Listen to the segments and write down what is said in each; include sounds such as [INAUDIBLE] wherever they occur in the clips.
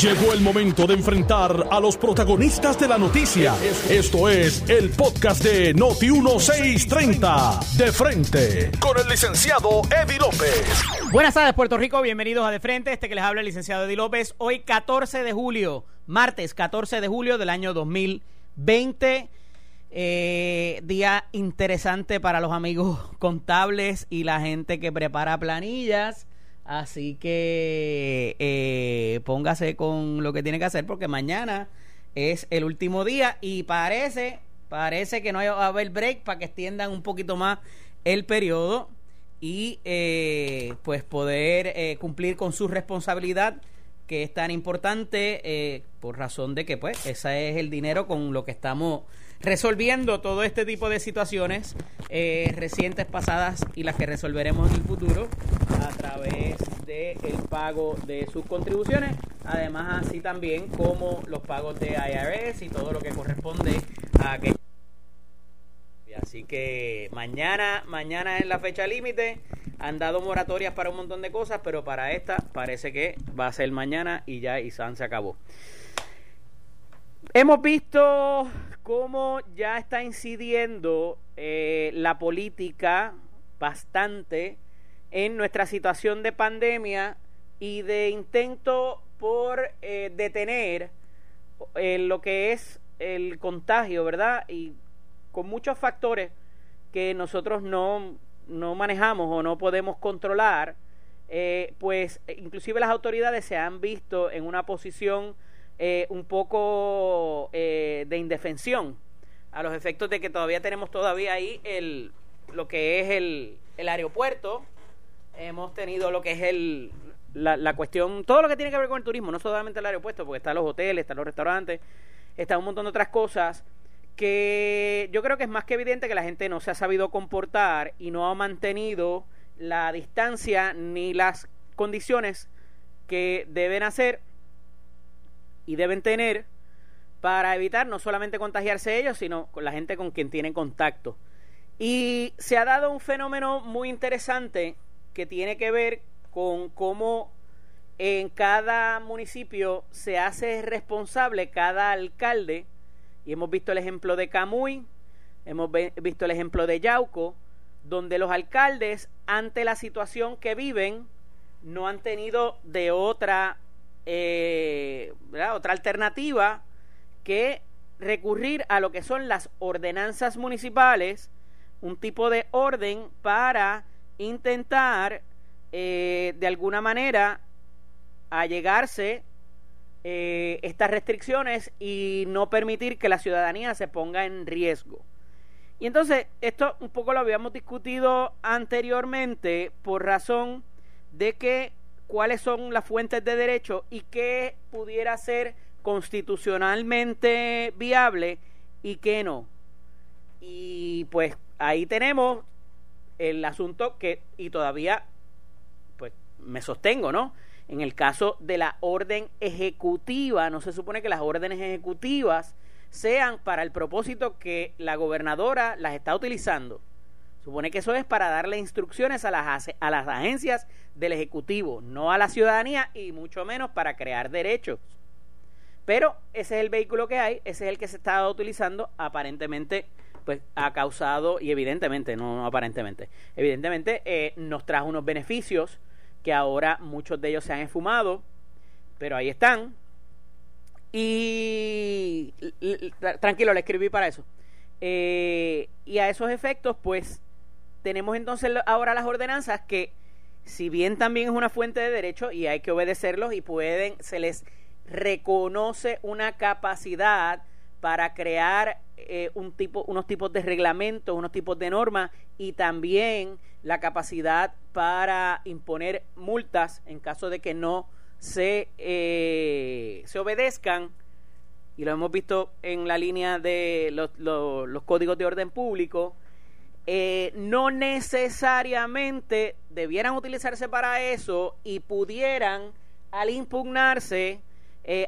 Llegó el momento de enfrentar a los protagonistas de la noticia. Esto es el podcast de Noti 1630. De frente con el licenciado Eddie López. Buenas tardes, Puerto Rico. Bienvenidos a De Frente. Este que les habla el licenciado Eddie López. Hoy, 14 de julio, martes 14 de julio del año 2020. Eh, día interesante para los amigos [LAUGHS] contables y la gente que prepara planillas. Así que eh, póngase con lo que tiene que hacer porque mañana es el último día y parece, parece que no va a haber break para que extiendan un poquito más el periodo y eh, pues poder eh, cumplir con su responsabilidad que es tan importante eh, por razón de que pues ese es el dinero con lo que estamos resolviendo todo este tipo de situaciones eh, recientes, pasadas y las que resolveremos en el futuro a través del el pago de sus contribuciones, además así también como los pagos de IRS y todo lo que corresponde a que Así que mañana, mañana es la fecha límite. Han dado moratorias para un montón de cosas, pero para esta parece que va a ser mañana y ya Isan se acabó. Hemos visto cómo ya está incidiendo eh, la política bastante en nuestra situación de pandemia y de intento por eh, detener eh, lo que es el contagio, ¿verdad? Y con muchos factores que nosotros no, no manejamos o no podemos controlar, eh, pues inclusive las autoridades se han visto en una posición eh, un poco eh, de indefensión a los efectos de que todavía tenemos todavía ahí el, lo que es el, el aeropuerto, hemos tenido lo que es el, la, la cuestión, todo lo que tiene que ver con el turismo, no solamente el aeropuerto, porque están los hoteles, están los restaurantes, está un montón de otras cosas que yo creo que es más que evidente que la gente no se ha sabido comportar y no ha mantenido la distancia ni las condiciones que deben hacer y deben tener para evitar no solamente contagiarse ellos, sino con la gente con quien tienen contacto. Y se ha dado un fenómeno muy interesante que tiene que ver con cómo en cada municipio se hace responsable cada alcalde y hemos visto el ejemplo de Camuy, hemos visto el ejemplo de Yauco, donde los alcaldes, ante la situación que viven, no han tenido de otra, eh, otra alternativa que recurrir a lo que son las ordenanzas municipales, un tipo de orden para intentar eh, de alguna manera allegarse eh, estas restricciones y no permitir que la ciudadanía se ponga en riesgo. Y entonces, esto un poco lo habíamos discutido anteriormente por razón de que cuáles son las fuentes de derecho y qué pudiera ser constitucionalmente viable y qué no. Y pues ahí tenemos el asunto que, y todavía, pues me sostengo, ¿no? En el caso de la orden ejecutiva, no se supone que las órdenes ejecutivas sean para el propósito que la gobernadora las está utilizando. Supone que eso es para darle instrucciones a las, agencias del Ejecutivo, no a la ciudadanía y mucho menos para crear derechos. Pero ese es el vehículo que hay, ese es el que se está utilizando, aparentemente pues ha causado, y evidentemente, no, no aparentemente, evidentemente eh, nos trajo unos beneficios que ahora muchos de ellos se han esfumado, pero ahí están. Y tranquilo, le escribí para eso. Eh, y a esos efectos, pues tenemos entonces ahora las ordenanzas que, si bien también es una fuente de derecho y hay que obedecerlos y pueden, se les reconoce una capacidad para crear eh, un tipo, unos tipos de reglamentos, unos tipos de normas y también la capacidad para imponer multas en caso de que no se, eh, obedezcan. Y lo hemos visto en la línea de los, los, códigos de orden público. Eh, no necesariamente debieran utilizarse para eso y pudieran, al impugnarse,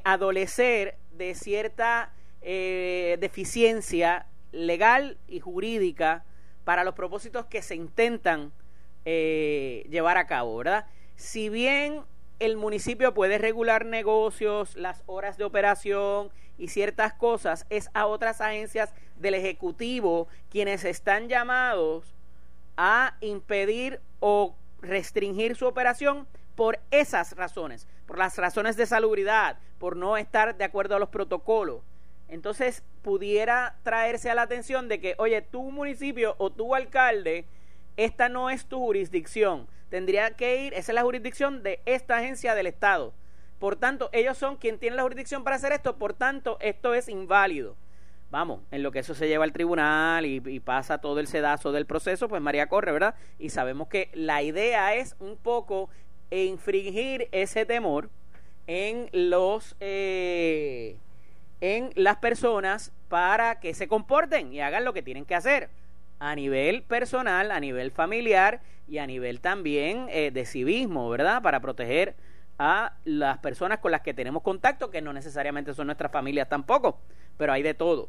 adolecer de cierta eh, deficiencia legal y jurídica para los propósitos que se intentan eh, llevar a cabo, ¿verdad? Si bien el municipio puede regular negocios, las horas de operación y ciertas cosas, es a otras agencias del Ejecutivo quienes están llamados a impedir o restringir su operación por esas razones, por las razones de salubridad, por no estar de acuerdo a los protocolos. Entonces pudiera traerse a la atención de que, oye, tu municipio o tu alcalde, esta no es tu jurisdicción. Tendría que ir, esa es la jurisdicción de esta agencia del Estado. Por tanto, ellos son quien tiene la jurisdicción para hacer esto, por tanto, esto es inválido. Vamos, en lo que eso se lleva al tribunal y, y, pasa todo el sedazo del proceso, pues María corre, ¿verdad? Y sabemos que la idea es un poco infringir ese temor en los eh, en las personas para que se comporten y hagan lo que tienen que hacer a nivel personal, a nivel familiar y a nivel también eh, de civismo, ¿verdad? Para proteger a las personas con las que tenemos contacto, que no necesariamente son nuestras familias tampoco, pero hay de todo.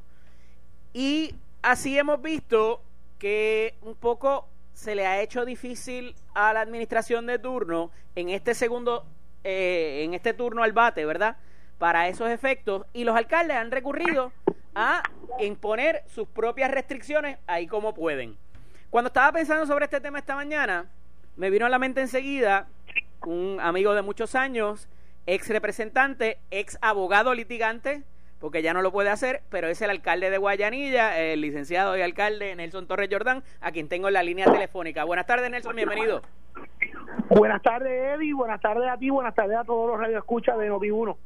Y así hemos visto que un poco se le ha hecho difícil a la administración de turno en este segundo, eh, en este turno al bate, ¿verdad? Para esos efectos y los alcaldes han recurrido a imponer sus propias restricciones ahí como pueden. Cuando estaba pensando sobre este tema esta mañana, me vino a la mente enseguida un amigo de muchos años, ex representante, ex abogado litigante, porque ya no lo puede hacer, pero es el alcalde de Guayanilla, el licenciado y alcalde Nelson Torres Jordán, a quien tengo en la línea telefónica. Buenas tardes, Nelson, bienvenido. Buenas tardes, Eddie, buenas tardes a ti, buenas tardes a todos los radioescuchas de Noti1.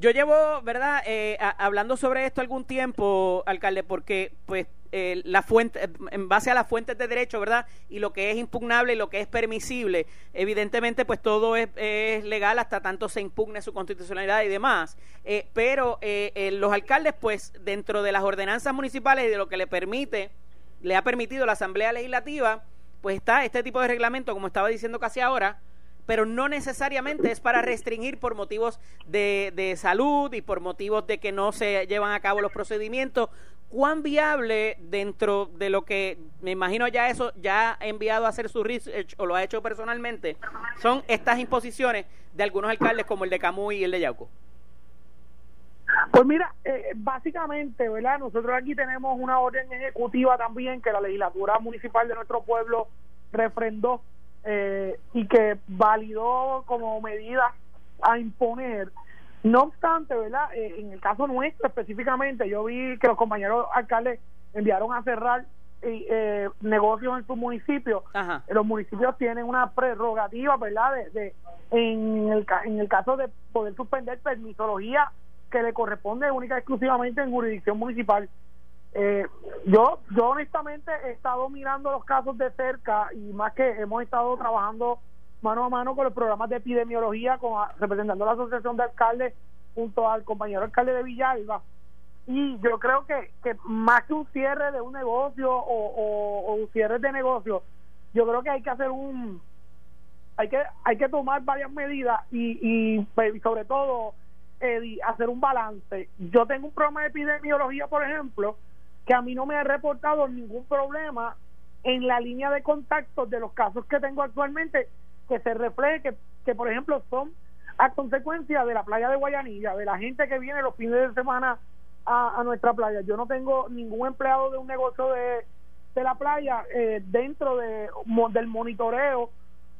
Yo llevo, ¿verdad?, eh, hablando sobre esto algún tiempo, alcalde, porque pues eh, la fuente, en base a las fuentes de derecho, ¿verdad? Y lo que es impugnable y lo que es permisible, evidentemente, pues todo es, legal hasta tanto se impugne su constitucionalidad y demás. Eh, pero los alcaldes, pues, dentro de las ordenanzas municipales y de lo que le permite, le ha permitido la Asamblea Legislativa, pues está este tipo de reglamento, como estaba diciendo casi ahora, pero no necesariamente es para restringir por motivos de, de salud y por motivos de que no se llevan a cabo los procedimientos. ¿Cuán viable dentro de lo que me imagino ya eso ya ha enviado a hacer su research o lo ha hecho personalmente son estas imposiciones de algunos alcaldes como el de Camuy y el de Yauco? Pues mira, eh, básicamente, ¿verdad? Nosotros aquí tenemos una orden ejecutiva también que la legislatura municipal de nuestro pueblo refrendó eh, y que validó como medida a imponer. No obstante, ¿verdad? Eh, en el caso nuestro específicamente, yo vi que los compañeros alcaldes enviaron a cerrar eh, negocios en su municipio. Los municipios tienen una prerrogativa, ¿verdad? De, en, el, en el caso de poder suspender permisología que le corresponde única y exclusivamente en jurisdicción municipal. Eh, yo, yo honestamente he estado mirando los casos de cerca y más que hemos estado trabajando mano a mano con los programas de epidemiología, con, representando la Asociación de Alcaldes junto al compañero alcalde de Villalba. Y yo creo que, que más que un cierre de un negocio o, un cierre de negocio, yo creo que hay que hacer un hay que hay que tomar varias medidas y, y pues, sobre todo hacer un balance. Yo tengo un programa de epidemiología, por ejemplo, que a mí no me ha reportado ningún problema en la línea de contactos de los casos que tengo actualmente que se refleje que, por ejemplo son a consecuencia de la playa de Guayanilla, de la gente que viene los fines de semana a, nuestra playa. Yo no tengo ningún empleado de un negocio de, de la playa eh, dentro de, del monitoreo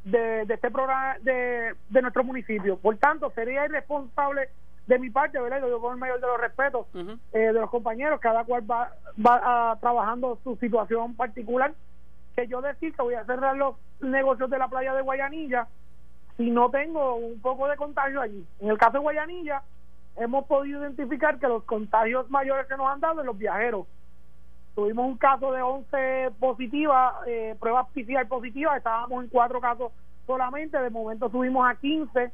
de, de este programa de, de nuestro municipio. Por tanto, sería irresponsable de mi parte, ¿verdad? Yo con el mayor de los respetos eh, de los compañeros, cada cual va, va ah, trabajando su situación particular. Que yo decir que voy a cerrar los negocios de la playa de Guayanilla si no tengo un poco de contagio allí. En el caso de Guayanilla, hemos podido identificar que los contagios mayores que nos han dado en los viajeros. Tuvimos un caso de 11 positivas, eh, pruebas PCR positivas, estábamos en cuatro casos solamente, de momento subimos a 15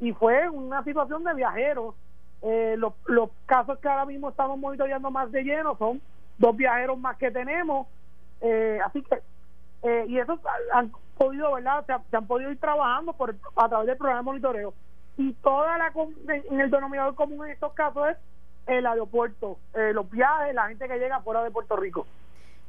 y fue una situación de viajeros. Eh, los, los casos que ahora mismo estamos monitoreando más de lleno son dos viajeros más que tenemos, eh, así que, eh, y esos han podido, ¿verdad? Se, han podido ir trabajando por a través del programa de monitoreo. Y toda la, en el denominador común en estos casos es el aeropuerto, los viajes, la gente que llega fuera de Puerto Rico.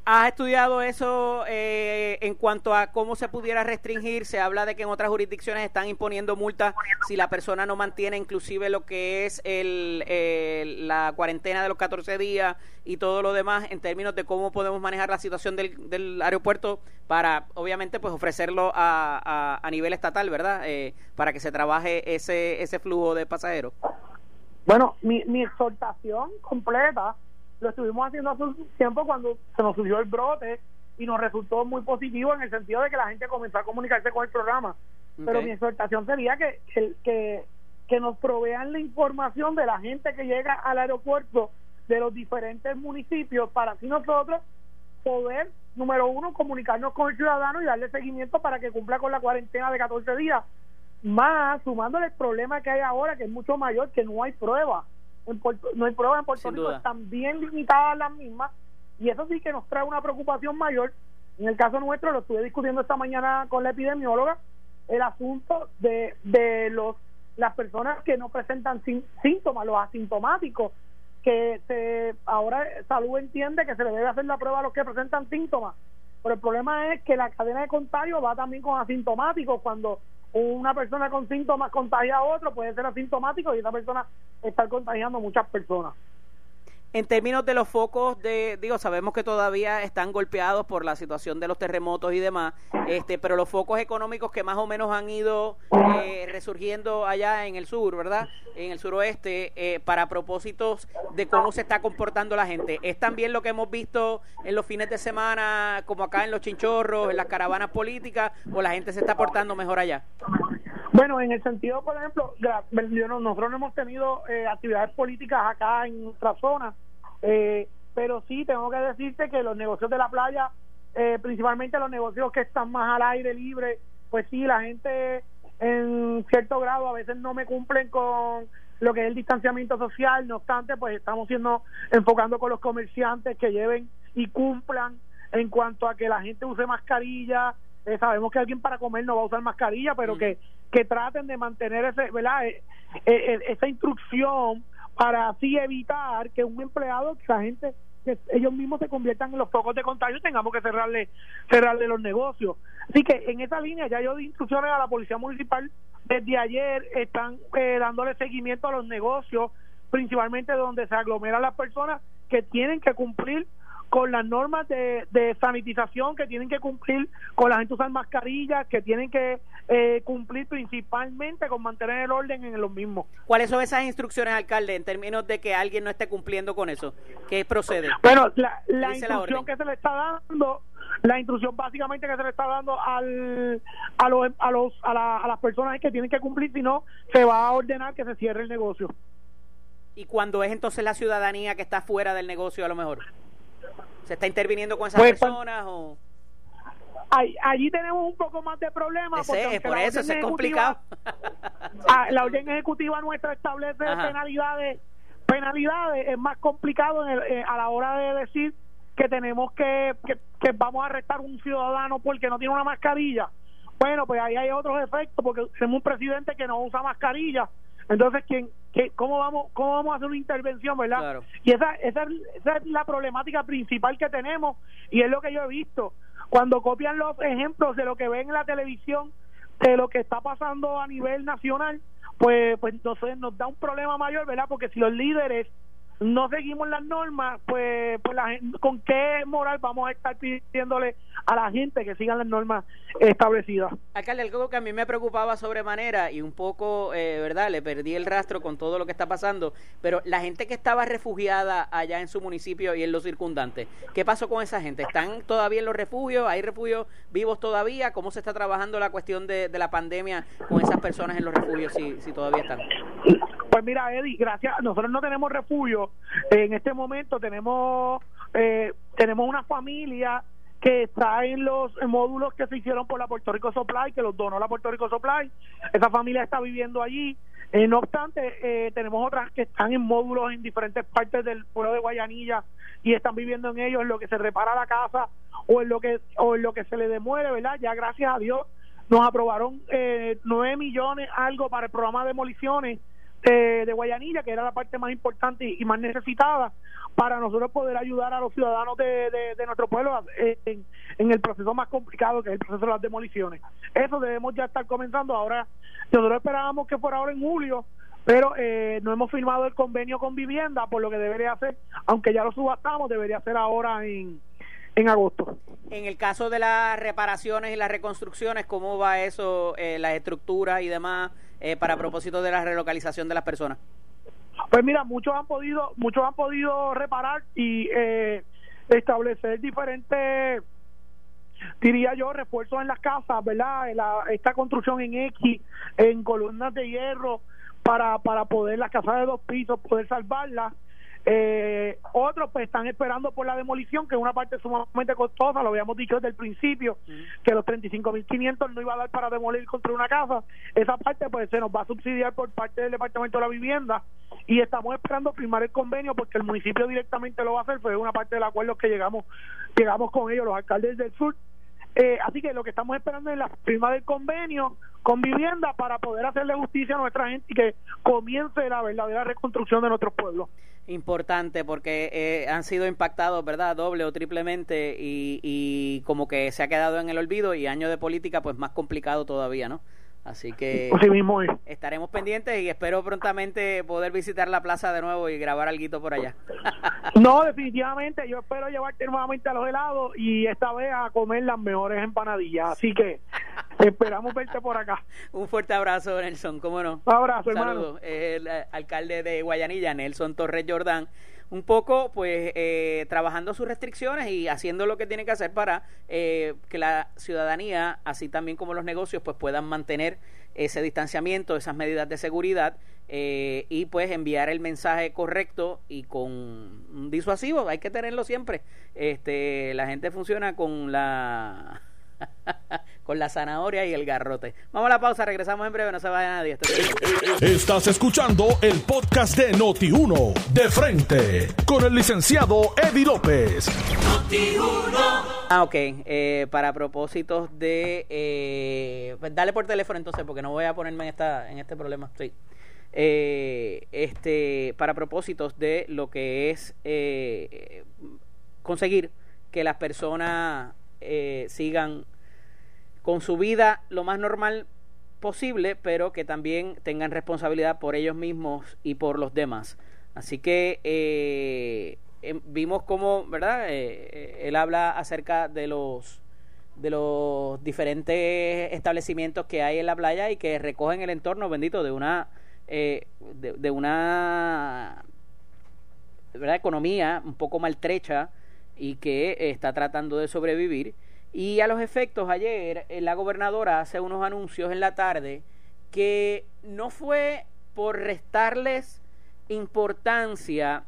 ¿Has estudiado eso eh, en cuanto a cómo se pudiera restringir? Se habla de que en otras jurisdicciones están imponiendo multas si la persona no mantiene inclusive lo que es el, la cuarentena de los 14 días y todo lo demás en términos de cómo podemos manejar la situación del, del aeropuerto para, obviamente, pues ofrecerlo a, a, nivel estatal, ¿verdad? Eh, para que se trabaje ese, ese flujo de pasajeros. Bueno, mi, mi exhortación completa lo estuvimos haciendo hace un tiempo cuando se nos subió el brote y nos resultó muy positivo en el sentido de que la gente comenzó a comunicarse con el programa. Pero mi exhortación sería que, que, que, nos provean la información de la gente que llega al aeropuerto de los diferentes municipios para así nosotros poder, número uno, comunicarnos con el ciudadano y darle seguimiento para que cumpla con la cuarentena de 14 días. Más, sumándole el problema que hay ahora, que es mucho mayor, que no hay pruebas no hay pruebas en Puerto Rico, están bien limitadas las mismas y eso sí que nos trae una preocupación mayor. En el caso nuestro, lo estuve discutiendo esta mañana con la epidemióloga, el asunto de, de los las personas que no presentan síntomas, los asintomáticos, que se ahora salud entiende que se le debe hacer la prueba a los que presentan síntomas, pero el problema es que la cadena de contagio va también con asintomáticos cuando una persona con síntomas contagia a otro, puede ser asintomático y esa persona está contagiando a muchas personas. En términos de los focos de, digo, sabemos que todavía están golpeados por la situación de los terremotos y demás, este, pero los focos económicos que más o menos han ido eh, resurgiendo allá en el sur, ¿verdad? En el suroeste, eh, para propósitos de cómo se está comportando la gente. ¿Es también lo que hemos visto en los fines de semana, como acá en los chinchorros, en las caravanas políticas, o la gente se está portando mejor allá? Bueno, en el sentido, por ejemplo, nosotros no hemos tenido eh, actividades políticas acá en nuestra zona, eh, pero sí tengo que decirte que los negocios de la playa, eh, principalmente los negocios que están más al aire libre, pues sí, la gente en cierto grado a veces no me cumplen con lo que es el distanciamiento social, no obstante, pues estamos siendo enfocando con los comerciantes que lleven y cumplan en cuanto a que la gente use mascarilla, eh, sabemos que alguien para comer no va a usar mascarilla, pero mm. que, que traten de mantener ese, ¿verdad? esa instrucción para así evitar que un empleado, que la gente, que ellos mismos se conviertan en los focos de contagio tengamos que cerrarle, cerrarle los negocios. Así que en esa línea ya yo di instrucciones a la Policía Municipal desde ayer, están eh, dándole seguimiento a los negocios, principalmente donde se aglomeran las personas que tienen que cumplir con las normas de, sanitización que tienen que cumplir, con la gente usar mascarillas, que tienen que eh, cumplir principalmente con mantener el orden en los mismos. ¿Cuáles son esas instrucciones, alcalde, en términos de que alguien no esté cumpliendo con eso? ¿Qué procede? Bueno, la, la instrucción que se le está dando la instrucción básicamente que se le está dando al, a, los, a, los, a, a las personas es que tienen que cumplir, si no, se va a ordenar que se cierre el negocio. ¿Y cuando es entonces la ciudadanía que está fuera del negocio a lo mejor? ¿Se está interviniendo con esas pues, pues, personas o...? allí tenemos un poco más de problemas. Porque por eso es complicado. [LAUGHS] Ah, la orden ejecutiva nuestra establece penalidades. Penalidades es más complicado eh, a la hora de decir que tenemos que, que, que vamos a arrestar un ciudadano porque no tiene una mascarilla. Bueno, pues ahí hay otros efectos porque tenemos un presidente que no usa mascarilla entonces, ¿quién, qué, cómo, vamos, ¿cómo vamos a hacer una intervención, verdad? Y esa, esa, esa es la problemática principal que tenemos y es lo que yo he visto. Cuando copian los ejemplos de lo que ven en la televisión, de lo que está pasando a nivel nacional, pues, pues entonces nos da un problema mayor, ¿verdad? Porque si los líderes no seguimos las normas, pues, pues la, ¿con qué moral vamos a estar pidiéndole a la gente que sigan las normas establecidas? Alcalde, algo que a mí me preocupaba sobremanera y un poco, eh, ¿verdad? Le perdí el rastro con todo lo que está pasando, pero la gente que estaba refugiada allá en su municipio y en los circundantes, ¿qué pasó con esa gente? ¿Están todavía en los refugios? ¿Hay refugios vivos todavía? ¿Cómo se está trabajando la cuestión de, la pandemia con esas personas en los refugios si todavía están? Pues mira, Eddie, gracias. Nosotros no tenemos refugio. En este momento tenemos eh, tenemos una familia que está en los módulos que se hicieron por la Puerto Rico Supply, que los donó la Puerto Rico Supply. Esa familia está viviendo allí. Eh, no obstante, eh, tenemos otras que están en módulos en diferentes partes del pueblo de Guayanilla y están viviendo en ellos en lo que se repara la casa o en lo que o en lo que se le demuele, ¿verdad? Ya gracias a Dios nos aprobaron eh, 9 millones algo para el programa de demoliciones de, Guayanilla, que era la parte más importante y, más necesitada, para nosotros poder ayudar a los ciudadanos de, de, nuestro pueblo en, en, el proceso más complicado, que es el proceso de las demoliciones. Eso debemos ya estar comenzando. Ahora, nosotros esperábamos que fuera ahora en julio, pero eh, no hemos firmado el convenio con vivienda, por lo que debería hacer, aunque ya lo subastamos, debería ser ahora en, en agosto. En el caso de las reparaciones y las reconstrucciones, ¿cómo va eso, eh, las estructuras y demás, eh, para propósito de la relocalización de las personas? Pues mira, muchos han podido, muchos han podido reparar y eh, establecer diferentes, diría yo, refuerzos en las casas, ¿verdad? esta construcción en X, en columnas de hierro, para, para poder las casas de dos pisos, poder salvarlas eh, otros pues están esperando por la demolición, que es una parte sumamente costosa, lo habíamos dicho desde el principio, que los 35.500 no iba a dar para demolir contra una casa. Esa parte pues se nos va a subsidiar por parte del Departamento de la Vivienda y estamos esperando firmar el convenio porque el municipio directamente lo va a hacer, fue una parte del acuerdo que llegamos, llegamos con ellos, los alcaldes del sur. Eh, así que lo que estamos esperando es la firma del convenio con vivienda para poder hacerle justicia a nuestra gente y que comience la verdadera reconstrucción de nuestros pueblos importante porque eh, han sido impactados, ¿verdad? Doble o triplemente y, y como que se ha quedado en el olvido y año de política pues más complicado todavía, ¿no? Así que estaremos pendientes y espero prontamente poder visitar la plaza de nuevo y grabar algo por allá. [LAUGHS] no, definitivamente, yo espero llevarte nuevamente a los helados y esta vez a comer las mejores empanadillas. Así que esperamos verte por acá. Un fuerte abrazo, Nelson, ¿cómo no? Un abrazo, hermano. El eh, alcalde de Guayanilla, Nelson Torres Jordán un poco pues eh, trabajando sus restricciones y haciendo lo que tiene que hacer para eh, que la ciudadanía, así también como los negocios, pues puedan mantener ese distanciamiento, esas medidas de seguridad eh, y pues enviar el mensaje correcto y con un disuasivo, hay que tenerlo siempre. Este, la gente funciona con la [LAUGHS] con la zanahoria y el garrote. Vamos a la pausa, regresamos en breve, no se vaya nadie. Estás escuchando el podcast de Noti1, de frente, con el licenciado Eddie López. Ah, ok, eh, para propósitos de... Eh, pues dale por teléfono entonces, porque no voy a ponerme en, esta, en este problema. Sí. Eh, este, para propósitos de lo que es conseguir que las personas sigan con su vida lo más normal posible, pero que también tengan responsabilidad por ellos mismos y por los demás. Así que eh, em, vimos cómo, ¿verdad? Eh, eh, él habla acerca de los de los diferentes establecimientos que hay en la playa y que recogen el entorno bendito de una de, de, una ¿verdad? economía un poco maltrecha y que está tratando de sobrevivir y a los efectos, ayer eh, la gobernadora hace unos anuncios en la tarde que no fue por restarles importancia,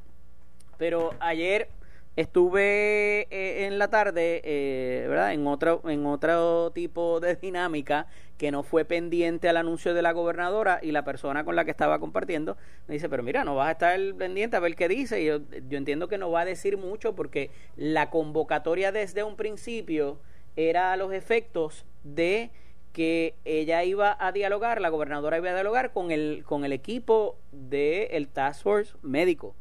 pero ayer estuve eh, en la tarde, eh, ¿verdad? En otro, en otro tipo de dinámica que no fue pendiente al anuncio de la gobernadora y la persona con la que estaba compartiendo me dice, pero mira, no vas a estar pendiente a ver qué dice. Y yo, yo entiendo que no va a decir mucho porque la convocatoria desde un principio era a los efectos de que ella iba a dialogar, la gobernadora iba a dialogar con el, con el equipo del el Task Force médico.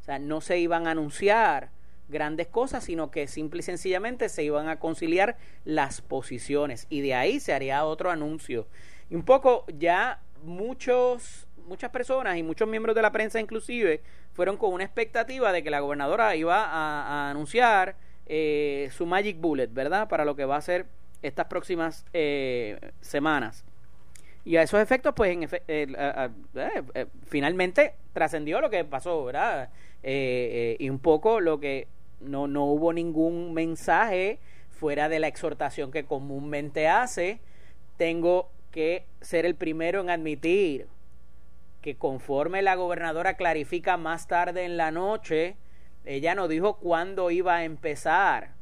O sea, no se iban a anunciar grandes cosas, sino que simple y sencillamente se iban a conciliar las posiciones y de ahí se haría otro anuncio. Y un poco ya muchos muchas personas y muchos miembros de la prensa inclusive fueron con una expectativa de que la gobernadora iba a anunciar eh, su Magic Bullet, ¿verdad? Para lo que va a ser estas próximas eh, semanas. Y a esos efectos, pues, en eh, finalmente trascendió lo que pasó, ¿verdad? y un poco lo que no, no hubo ningún mensaje fuera de la exhortación que comúnmente hace. Tengo que ser el primero en admitir que conforme la gobernadora clarifica más tarde en la noche, ella no dijo cuándo iba a empezar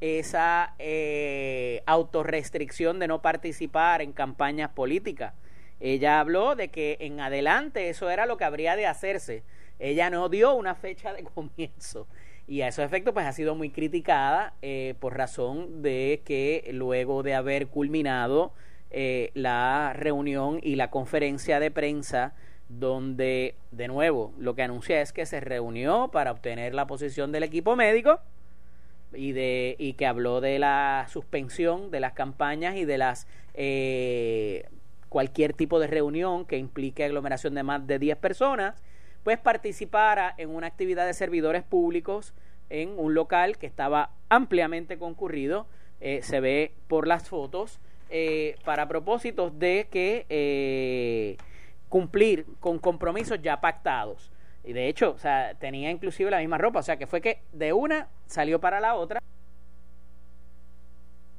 esa eh, autorrestricción de no participar en campañas políticas. Ella habló de que en adelante eso era lo que habría de hacerse. Ella no dio una fecha de [LAUGHS] comienzo. Y a esos efectos pues ha sido muy criticada eh, por razón de que luego de haber culminado eh, la reunión y la conferencia de prensa donde de nuevo lo que anuncia es que se reunió para obtener la posición del equipo médico y de y que habló de la suspensión de las campañas y de las eh, cualquier tipo de reunión que implique aglomeración de más de 10 personas pues participara en una actividad de servidores públicos en un local que estaba ampliamente concurrido eh, se ve por las fotos eh, para propósitos de que cumplir con compromisos ya pactados. Y de hecho, o sea, tenía inclusive la misma ropa, o sea, que fue que de una salió para la otra.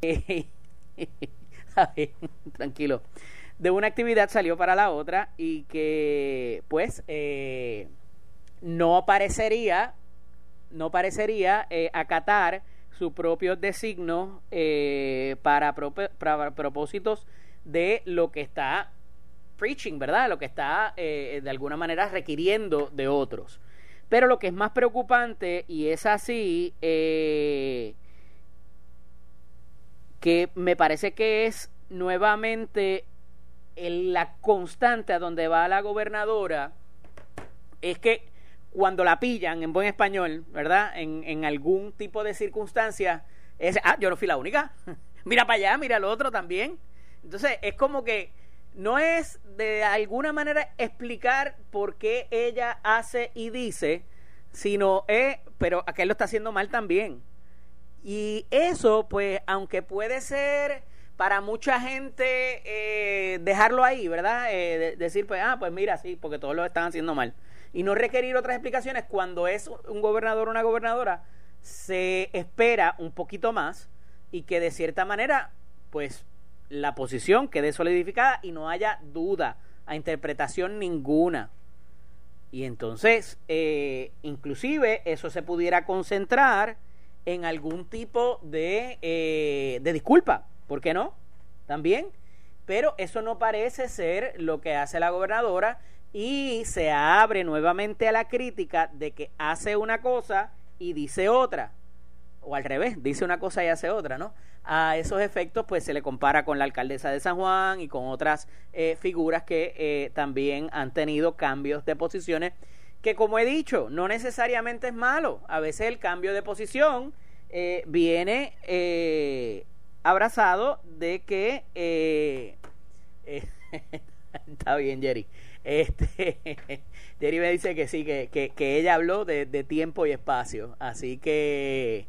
[LAUGHS] tranquilo. De una actividad salió para la otra y que, pues, eh, no parecería, no parecería eh, acatar su propio designo eh, para, para propósitos de lo que está preaching, ¿verdad? Lo que está eh, de alguna manera requiriendo de otros. Pero lo que es más preocupante, y es así, eh, que me parece que es nuevamente la constante a donde va la gobernadora, es que cuando la pillan en buen español, ¿verdad? En, algún tipo de circunstancia, es, ah, yo no fui la única. [LAUGHS] mira para allá, mira al otro también. Entonces, es como que no es de alguna manera explicar por qué ella hace y dice, sino es, pero aquel lo está haciendo mal también. Y eso, pues, aunque puede ser para mucha gente eh, dejarlo ahí, ¿verdad? Eh, decir, pues, ah, pues mira, sí, porque todos lo están haciendo mal. Y no requerir otras explicaciones cuando es un gobernador o una gobernadora, se espera un poquito más y que de cierta manera, pues la posición quede solidificada y no haya duda a interpretación ninguna. Y entonces, eh, inclusive, eso se pudiera concentrar en algún tipo de, eh, de disculpa. ¿Por qué no? También. Pero eso no parece ser lo que hace la gobernadora y se abre nuevamente a la crítica de que hace una cosa y dice otra. O al revés, dice una cosa y hace otra, ¿no? a esos efectos pues se le compara con la alcaldesa de San Juan y con otras eh, figuras que eh, también han tenido cambios de posiciones que como he dicho no necesariamente es malo. A veces el cambio de posición eh, viene abrazado de que [LAUGHS] está bien Jerry. Este [LAUGHS] Jerry me dice que sí que, que, ella habló de tiempo y espacio. Así que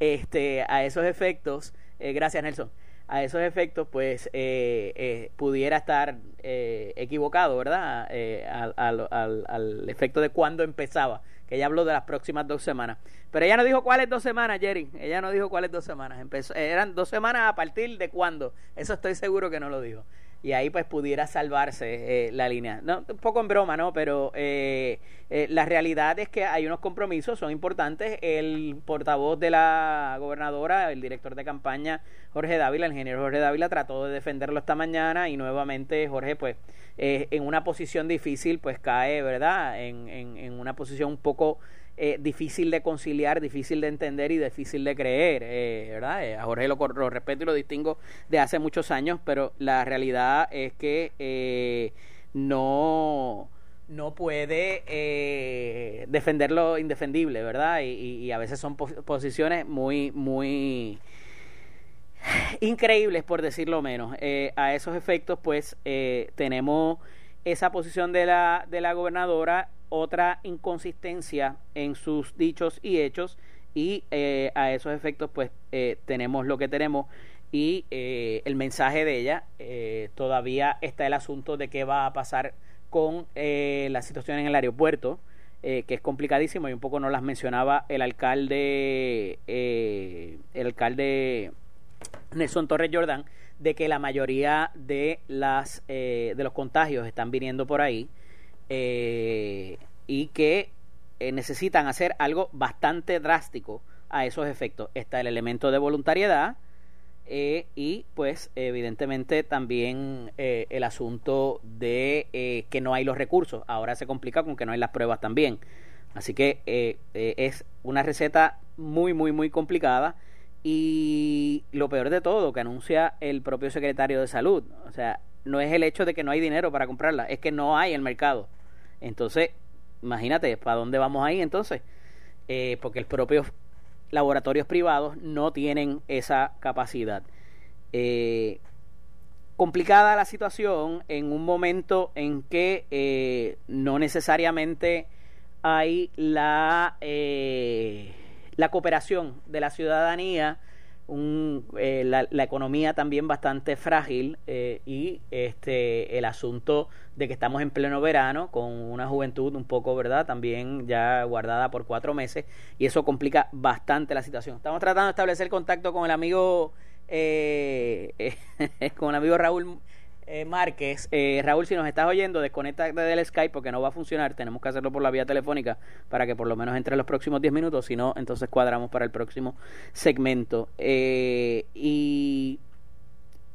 este a esos efectos eh, gracias, Nelson. A esos efectos, pues eh, eh, pudiera estar equivocado, ¿verdad? Al, al, al, efecto de cuándo empezaba, que ella habló de las próximas dos semanas. Pero ella no dijo cuáles dos semanas, Jerry. Ella no dijo cuáles dos semanas. Empezó, eran dos semanas a partir de cuándo. Eso estoy seguro que no lo dijo y ahí pues pudiera salvarse eh, la línea. No, un poco en broma, ¿no? Pero eh, eh, la realidad es que hay unos compromisos, son importantes. El portavoz de la gobernadora, el director de campaña, Jorge Dávila, el ingeniero Jorge Dávila, trató de defenderlo esta mañana y nuevamente Jorge pues en una posición difícil pues cae, ¿verdad? En, en, en una posición un poco eh, difícil de conciliar, difícil de entender y difícil de creer, eh, ¿verdad? Eh, a Jorge lo, respeto y lo distingo de hace muchos años, pero la realidad es que no no puede defender lo indefendible, ¿verdad? Y, a veces son posiciones muy, muy increíbles, por decirlo menos. a esos efectos, pues, tenemos esa posición de la, de la gobernadora otra inconsistencia en sus dichos y hechos y eh, a esos efectos pues eh, tenemos lo que tenemos y eh, el mensaje de ella todavía está el asunto de qué va a pasar con la situación en el aeropuerto que es complicadísimo. Y un poco nos las mencionaba el alcalde el alcalde Nelson Torres Jordán de que la mayoría de las de los contagios están viniendo por ahí eh, y que eh, necesitan hacer algo bastante drástico a esos efectos. Está el elemento de voluntariedad eh, y pues evidentemente también el asunto de que no hay los recursos. Ahora se complica con que no hay las pruebas también. Así que es una receta muy, muy, muy complicada. Y lo peor de todo, que anuncia el propio secretario de salud. O sea, no es el hecho de que no hay dinero para comprarla, es que no hay el mercado. Entonces, imagínate, ¿para dónde vamos ahí entonces? Eh, porque los propios laboratorios privados no tienen esa capacidad. Eh, complicada la situación en un momento en que eh, no necesariamente hay la, eh, la cooperación de la ciudadanía, un, eh, la, la, economía también bastante frágil eh, y este el asunto de que estamos en pleno verano con una juventud un poco, ¿verdad? También ya guardada por cuatro meses y eso complica bastante la situación. Estamos tratando de establecer contacto con el amigo eh, [LAUGHS] con el amigo Raúl eh, Márquez. Eh, Raúl, si nos estás oyendo, desconecta del Skype porque no va a funcionar. Tenemos que hacerlo por la vía telefónica para que por lo menos entre los próximos 10 minutos. Si no, entonces cuadramos para el próximo segmento. Eh, y,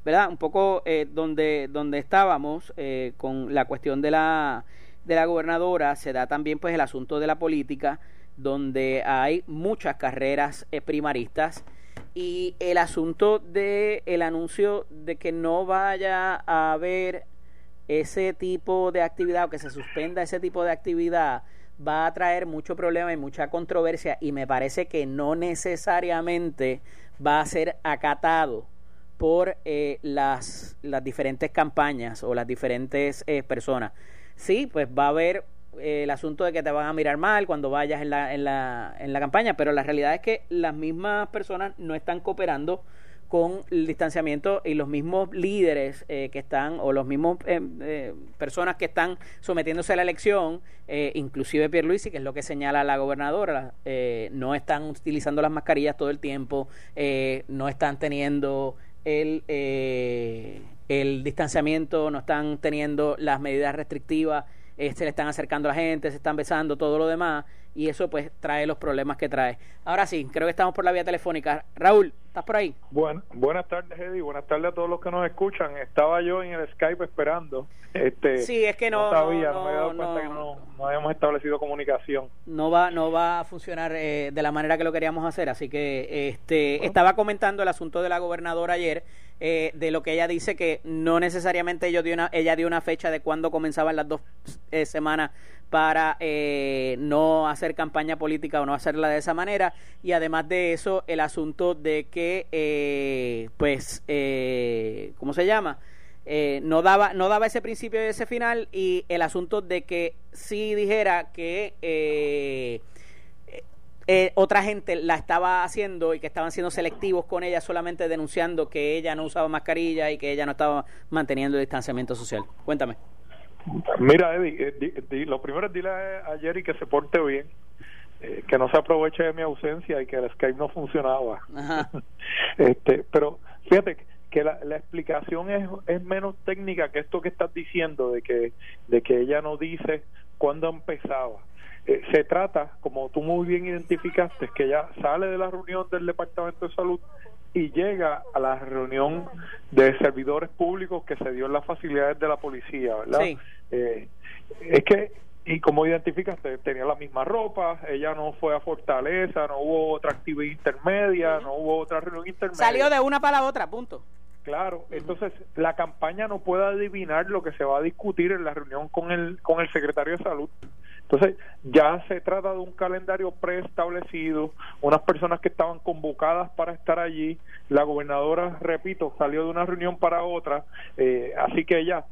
¿verdad? Un poco eh, donde, donde estábamos eh, con la cuestión de la, de la gobernadora, se da también pues el asunto de la política, donde hay muchas carreras eh, primaristas y el asunto de el anuncio de que no vaya a haber ese tipo de actividad o que se suspenda ese tipo de actividad va a traer mucho problema y mucha controversia y me parece que no necesariamente va a ser acatado por eh, las, las diferentes campañas o las diferentes eh, personas. Sí, pues va a haber el asunto de que te van a mirar mal cuando vayas en la, en la, en la campaña, pero la realidad es que las mismas personas no están cooperando con el distanciamiento y los mismos líderes eh, que están o los mismos eh, eh, personas que están sometiéndose a la elección, eh, inclusive Pierluisi, que es lo que señala la gobernadora, eh, no están utilizando las mascarillas todo el tiempo, eh, no están teniendo el, eh, el distanciamiento, no están teniendo las medidas restrictivas eh, se le están acercando a la gente, se están besando, todo lo demás, y eso pues trae los problemas que trae. Ahora sí, creo que estamos por la vía telefónica. Raúl, ¿estás por ahí? Bueno, buenas tardes, Eddie, buenas tardes a todos los que nos escuchan. Estaba yo en el Skype esperando. Este, sí, es que no, no sabía, no, no, me había dado cuenta no, que no, no habíamos establecido comunicación. no va no va a funcionar eh, de la manera que lo queríamos hacer así que este estaba comentando el asunto de la gobernadora ayer eh, de lo que ella dice que no necesariamente ella dio una ella dio una fecha de cuándo comenzaban las dos eh, semanas para eh, no hacer campaña política o no hacerla de esa manera y además de eso el asunto de que eh, pues eh, cómo se llama eh, no daba no daba ese principio y ese final y el asunto de que si dijera que eh, eh, otra gente la estaba haciendo y que estaban siendo selectivos con ella solamente denunciando que ella no usaba mascarilla y que ella no estaba manteniendo el distanciamiento social. Cuéntame. Mira, Eddie, eh, di- lo primero es dile a Jerry que se porte bien, eh, que no se aproveche de mi ausencia y que el Skype no funcionaba. Ajá. [LAUGHS] este, pero fíjate que la, la explicación es, es menos técnica que esto que estás diciendo de que de que ella no dice cuándo empezaba. Eh, se trata, como tú muy bien identificaste, que ella sale de la reunión del Departamento de Salud y llega a la reunión de servidores públicos que se dio en las facilidades de la policía, ¿verdad? Sí. Eh, es que, y como identificaste, tenía la misma ropa, ella no fue a Fortaleza, no hubo otra actividad intermedia, no hubo otra reunión intermedia. Salió de una para la otra, punto. Claro, entonces la campaña no puede adivinar lo que se va a discutir en la reunión con el con el secretario de salud. Entonces ya se trata de un calendario preestablecido, unas personas que estaban convocadas para estar allí. La gobernadora, repito, salió de una reunión para otra, eh, así que ella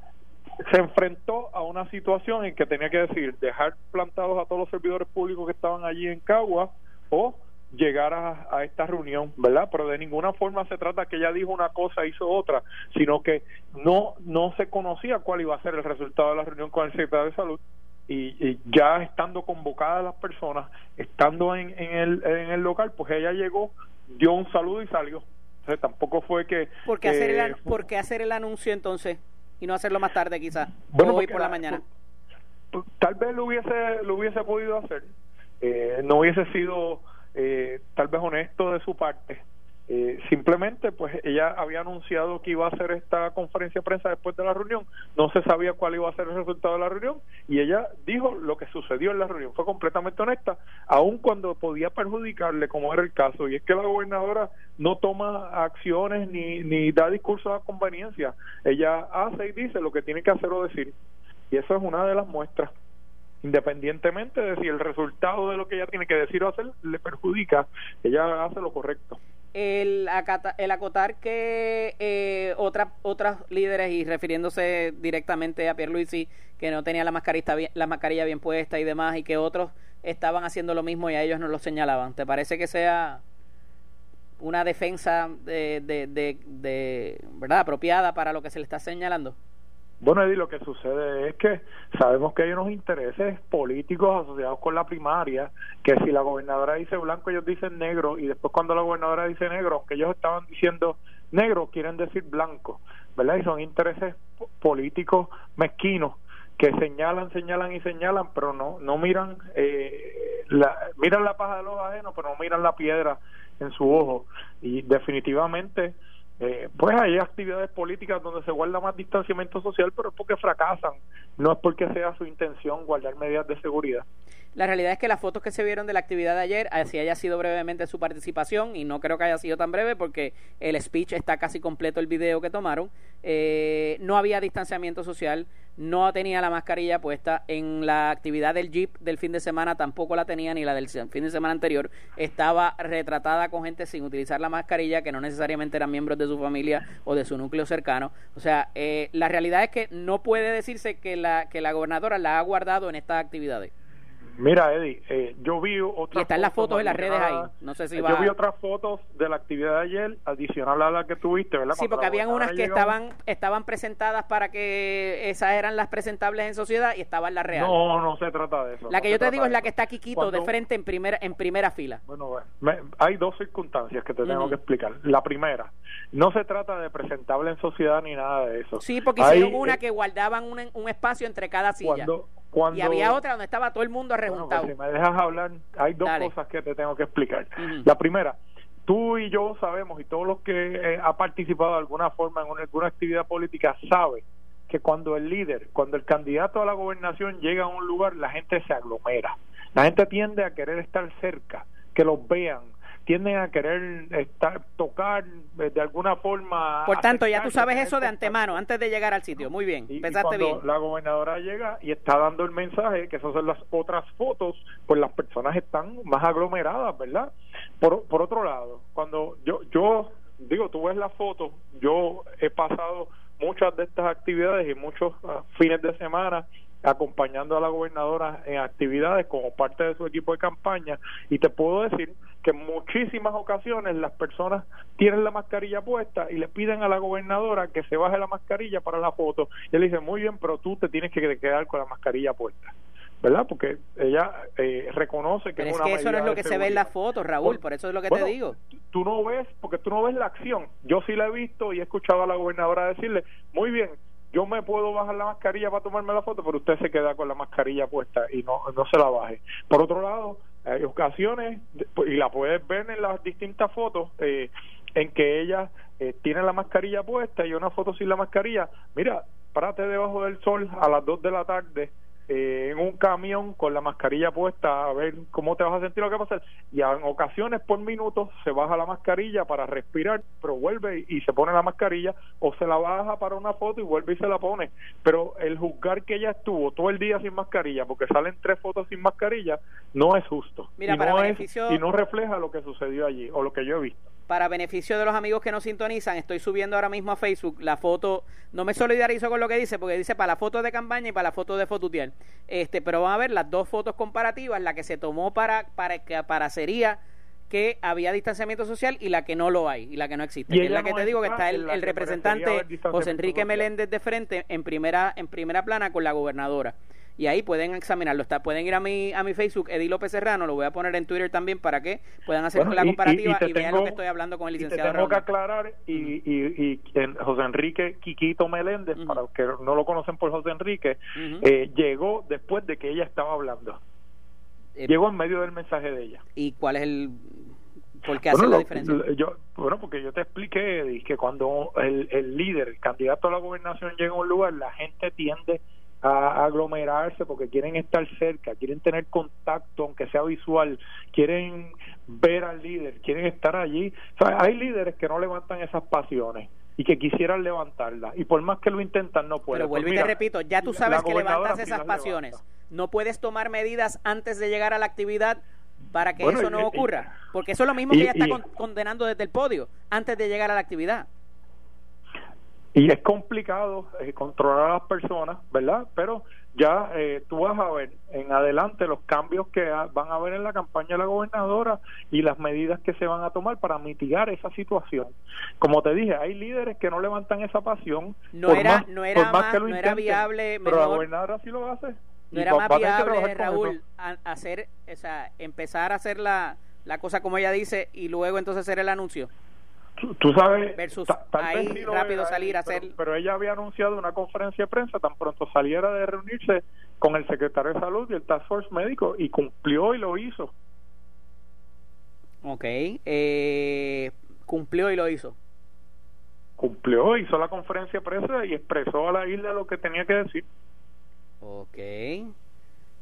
se enfrentó a una situación en que tenía que decir dejar plantados a todos los servidores públicos que estaban allí en Cagua o llegar a, a esta reunión, ¿verdad? Pero de ninguna forma se trata que ella dijo una cosa, hizo otra, sino que no no se conocía cuál iba a ser el resultado de la reunión con el secretario de salud y, y ya estando convocadas las personas, estando en, en, el, en el local, pues ella llegó, dio un saludo y salió. Entonces tampoco fue que... ¿Por qué, hacer, el, an- por qué hacer el anuncio entonces y no hacerlo más tarde quizás? Bueno, hoy por la la- mañana. tal vez lo hubiese lo hubiese podido hacer eh, no hubiese sido eh, tal vez honesto de su parte Eh, simplemente pues ella había anunciado que iba a hacer esta conferencia de prensa después de la reunión. No se sabía cuál iba a ser el resultado de la reunión y ella dijo lo que sucedió en la reunión. Fue completamente honesta aun cuando podía perjudicarle como era el caso. Y es que la gobernadora no toma acciones ni, ni da discursos a conveniencia. Ella hace y dice lo que tiene que hacer o decir. Y eso es una de las muestras. Independientemente de si el resultado de lo que ella tiene que decir o hacer le perjudica, ella hace lo correcto. El, el acotar que eh, otras otras líderes y refiriéndose directamente a Pierluisi que no tenía la mascarilla la mascarilla bien puesta y demás y que otros estaban haciendo lo mismo y a ellos no lo señalaban. ¿Te parece que sea una defensa de, de, de, verdad apropiada para lo que se le está señalando? Bueno, Eddie, lo que sucede es que sabemos que hay unos intereses políticos asociados con la primaria, que si la gobernadora dice blanco, ellos dicen negro, y después cuando la gobernadora dice negro, aunque ellos estaban diciendo negro, quieren decir blanco, ¿verdad? Y son intereses políticos mezquinos que señalan, señalan y señalan, pero no no miran eh, la, miran la paja de los ajenos, pero no miran la piedra en su ojo. Y definitivamente eh, pues hay actividades políticas donde se guarda más distanciamiento social, pero es porque fracasan, no es porque sea su intención guardar medidas de seguridad. La realidad es que las fotos que se vieron de la actividad de ayer, así haya sido brevemente su participación, y no creo que haya sido tan breve porque el speech está casi completo el video que tomaron, eh, no había distanciamiento social, no tenía la mascarilla puesta, en la actividad del Jeep del fin de semana tampoco la tenía, ni la del fin de semana anterior, estaba retratada con gente sin utilizar la mascarilla, que no necesariamente eran miembros de su familia o de su núcleo cercano. O sea, eh, la realidad es que no puede decirse que la, que la gobernadora la ha guardado en estas actividades. Mira, Eddie, eh, yo vi otras y están las fotos en las redes ahí. No sé si va... Yo vi otras fotos de la actividad de ayer, adicional a la que tuviste, ¿verdad? Sí, porque habían unas que estaban estaban presentadas para que esas eran las presentables en sociedad y estaban las reales. No, no se trata de eso. La que yo te digo es la que está Quiquito de frente en primera en primera fila. Bueno, hay dos circunstancias que te tengo que explicar. La primera, no se trata de presentable en sociedad ni nada de eso. Sí, porque hicieron una que guardaban un, un espacio entre cada silla. Cuando, y había otra donde estaba todo el mundo rejuntado. Si me dejas hablar, hay dos cosas que te tengo que explicar. La primera, tú y yo sabemos, y todos los que eh, ha participado de alguna forma en alguna actividad política sabe que cuando el líder, cuando el candidato a la gobernación llega a un lugar, la gente se aglomera. La gente tiende a querer estar cerca, que los vean, tienden a querer estar tocar eh, de alguna forma. Por tanto, ya tú sabes eso de antemano, antes de llegar al sitio. Muy bien, y, cuando bien. La gobernadora llega y está dando el mensaje, que esas son las otras fotos, pues las personas están más aglomeradas, ¿verdad? Por, por otro lado, cuando yo, yo digo, tú ves la foto, yo he pasado muchas de estas actividades y muchos ah, fines de semana acompañando a la gobernadora en actividades como parte de su equipo de campaña y te puedo decir que en muchísimas ocasiones las personas tienen la mascarilla puesta y le piden a la gobernadora que se baje la mascarilla para la foto y él dice muy bien pero tú te tienes que quedar con la mascarilla puesta ¿verdad? Porque ella eh, reconoce que es, que eso no es lo que se ve en la foto, Raúl, por, eso es lo que te digo. Tú no ves, porque tú no ves la acción. Yo sí la he visto y he escuchado a la gobernadora decirle, muy bien, yo me puedo bajar la mascarilla para tomarme la foto, pero usted se queda con la mascarilla puesta y no, no se la baje. Por otro lado, hay ocasiones, y la puedes ver en las distintas fotos, eh, en que ella eh, tiene la mascarilla puesta y una foto sin la mascarilla. Mira, párate debajo del sol a las 2 de la tarde eh, en un camión con la mascarilla puesta a ver cómo te vas a sentir lo que va a pasar. Y en ocasiones por minutos se baja la mascarilla para respirar pero vuelve y se pone la mascarilla o se la baja para una foto y vuelve y se la pone. Pero el juzgar que ella estuvo todo el día sin mascarilla porque salen tres fotos sin mascarilla no es justo. Mira, y, para no beneficio... y no refleja lo que sucedió allí o lo que yo he visto para beneficio de los amigos que nos sintonizan, estoy subiendo ahora mismo a Facebook la foto, no me solidarizo con lo que dice, porque dice para la foto de campaña y para la foto de fotutiel. Este, pero van a ver las dos fotos comparativas, la que se tomó para, para, para sería que había distanciamiento social y la que no lo hay y la que no existe. Y es la que te digo que está el, el representante José Enrique Meléndez de frente en primera en primera plana con la gobernadora y ahí pueden examinarlo. Está, pueden ir a mi, a mi Facebook, Edi López Serrano, lo voy a poner en Twitter también para que puedan hacer la comparativa y, vean lo que estoy hablando con el licenciado. Y tengo que aclarar, y, y, José Enrique Quiquito Meléndez, para los que no lo conocen por José Enrique, eh, llegó después de que ella estaba hablando. Eh, llegó en medio del mensaje de ella. ¿Y cuál es el ¿Por qué hace la diferencia? Yo, bueno, porque yo te expliqué que cuando el, el líder, el candidato a la gobernación llega a un lugar, la gente tiende a aglomerarse porque quieren estar cerca, quieren tener contacto, aunque sea visual, quieren ver al líder, quieren estar allí. hay líderes que no levantan esas pasiones y que quisieran levantarla. Y por más que lo intentan, no pueden. Pero Pues vuelvo y te repito, ya tú sabes que levantas esas pasiones. levanta. No puedes tomar medidas antes de llegar a la actividad para que Bueno, eso no y- ocurra. Porque eso es lo mismo y- que ella está y- condenando desde el podio, antes de llegar a la actividad. Y es complicado eh, controlar a las personas, ¿verdad? Pero ya eh, tú vas a ver en adelante los cambios que ha- van a haber en la campaña de la gobernadora y las medidas que se van a tomar para mitigar esa situación. Como te dije, hay líderes que no levantan esa pasión. No por era- más- no era por más más- que lo no era viable, Pero la gobernadora sí lo hace. No era más viable, Raúl, a- hacer, o sea, empezar a hacer la, la cosa como ella dice y luego entonces hacer el anuncio. Tú, tú sabes, Versus tal ahí vez sí lo rápido era, salir a pero- hacer- Pero ella había anunciado una conferencia de prensa tan pronto saliera de reunirse con el secretario de salud y el Task Force médico y cumplió y lo hizo. Ok, eh, cumplió y lo hizo. Cumplió, hizo la conferencia de prensa y expresó a la isla lo que tenía que decir. Ok,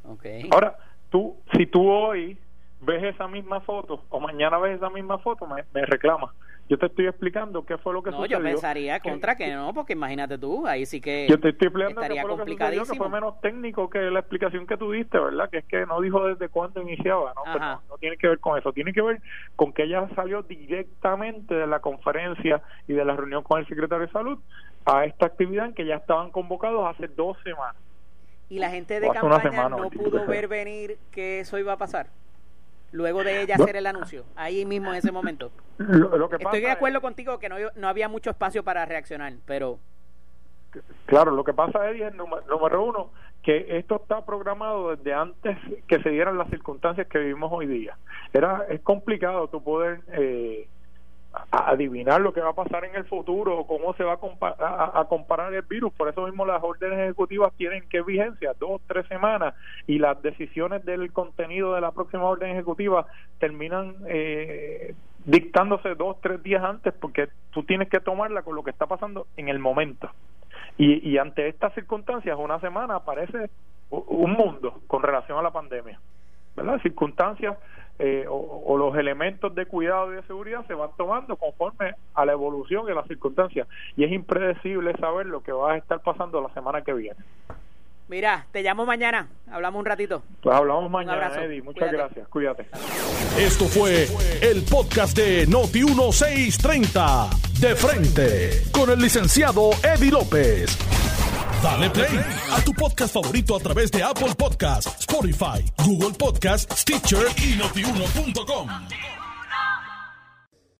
ok. Ahora, tú, si tú hoy ves esa misma foto o mañana ves esa misma foto, me, me reclamas. Yo te estoy explicando qué fue lo que No, sucedió. yo pensaría contra que no, porque imagínate tú, ahí sí que Yo te estoy explicando estaría fue lo que sucedió, que complicadísimo. fue menos técnico que la explicación que tú diste, ¿verdad? Que es que no dijo desde cuándo iniciaba, ¿no? Pues Ajá. no, no tiene que ver con eso, tiene que ver con que ella salió directamente de la conferencia y de la reunión con el secretario de salud a esta actividad en que ya estaban convocados hace dos semanas. Y la gente de campaña semana, no pudo ver venir que eso iba a pasar. Luego de ella hacer el anuncio, ahí mismo en ese momento. Lo, lo que Estoy de acuerdo es- contigo que no, no había mucho espacio para reaccionar, pero Claro, lo que pasa, es número, número uno, que esto está programado desde antes que se dieran las circunstancias que vivimos hoy día. Era Es complicado tú poder eh, a- adivinar lo que va a pasar en el futuro cómo se va a, compa- comparar el virus. Por eso mismo las órdenes ejecutivas tienen que vigencia, dos, tres semanas, y las decisiones del contenido de la próxima orden ejecutiva terminan eh, dictándose dos, tres días antes porque tú tienes que tomarla con lo que está pasando en el momento. Y, y ante estas circunstancias, una semana parece u- un mundo con relación a la pandemia. ¿Verdad? Circunstancias eh, o, o los elementos de cuidado y de seguridad se van tomando conforme a la evolución de las circunstancias. Y es impredecible saber lo que va a estar pasando la semana que viene. Mira, te llamo mañana, hablamos un ratito. Pues hablamos mañana, abrazo. Eddie. Muchas Cuídate. gracias. Cuídate. Esto fue el podcast de Noti1630. De frente. Con el licenciado Eddie López. Dale play a tu podcast favorito a través de Apple Podcasts, Spotify, Google Podcasts, Stitcher y notiuno.com.